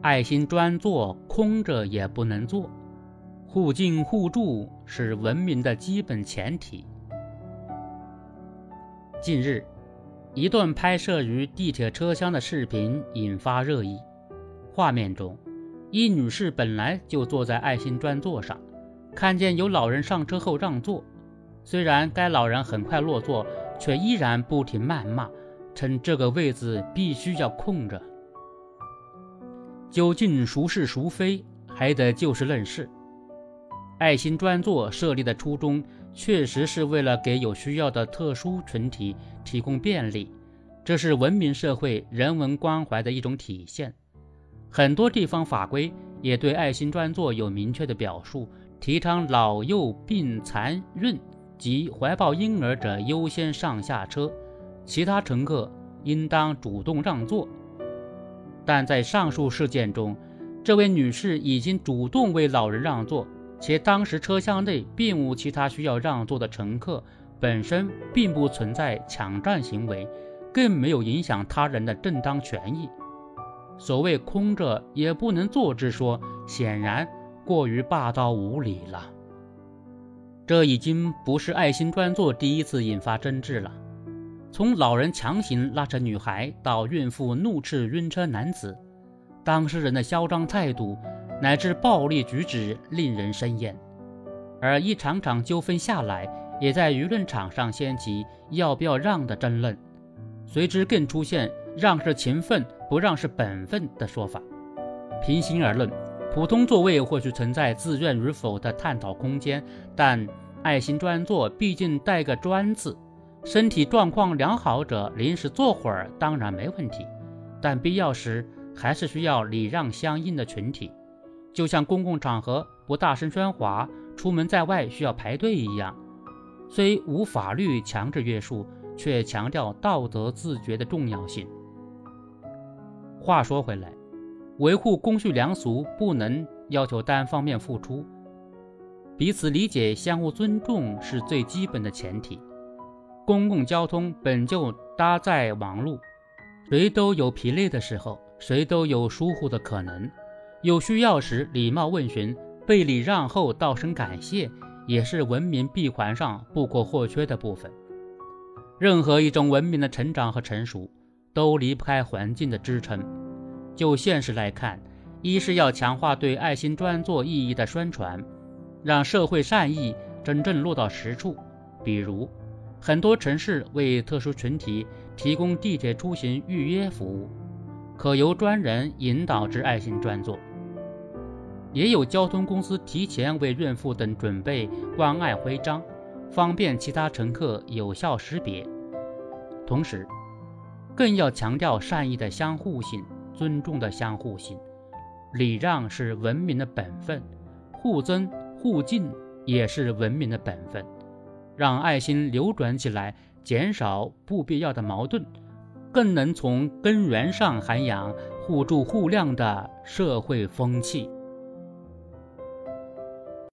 爱心专座空着也不能坐，互敬互助是文明的基本前提。近日，一段拍摄于地铁车厢的视频引发热议。画面中，一女士本来就坐在爱心专座上，看见有老人上车后让座，虽然该老人很快落座，却依然不停谩骂，称这个位子必须要空着。究竟孰是孰非，还得就事论事。爱心专座设立的初衷，确实是为了给有需要的特殊群体提供便利，这是文明社会人文关怀的一种体现。很多地方法规也对爱心专座有明确的表述，提倡老幼病残孕及怀抱婴儿者优先上下车，其他乘客应当主动让座。但在上述事件中，这位女士已经主动为老人让座，且当时车厢内并无其他需要让座的乘客，本身并不存在抢占行为，更没有影响他人的正当权益。所谓“空着也不能坐”之说，显然过于霸道无理了。这已经不是爱心专座第一次引发争执了。从老人强行拉扯女孩到孕妇怒斥晕车男子，当事人的嚣张态度乃至暴力举止令人生厌，而一场场纠纷下来，也在舆论场上掀起要不要让的争论，随之更出现让是情分，不让是本分的说法。平心而论，普通座位或许存在自愿与否的探讨空间，但爱心专座毕竟带个“专”字。身体状况良好者临时坐会儿当然没问题，但必要时还是需要礼让相应的群体，就像公共场合不大声喧哗、出门在外需要排队一样。虽无法律强制约束，却强调道德自觉的重要性。话说回来，维护公序良俗不能要求单方面付出，彼此理解、相互尊重是最基本的前提。公共交通本就搭载网路，谁都有疲累的时候，谁都有疏忽的可能。有需要时礼貌问询，被礼让后道声感谢，也是文明闭环上不可或缺的部分。任何一种文明的成长和成熟，都离不开环境的支撑。就现实来看，一是要强化对爱心专座意义的宣传，让社会善意真正落到实处，比如。很多城市为特殊群体提供地铁出行预约服务，可由专人引导至爱心专座。也有交通公司提前为孕妇等准备关爱徽章，方便其他乘客有效识别。同时，更要强调善意的相互性、尊重的相互性。礼让是文明的本分，互尊互敬也是文明的本分。让爱心流转起来，减少不必要的矛盾，更能从根源上涵养互助互谅的社会风气。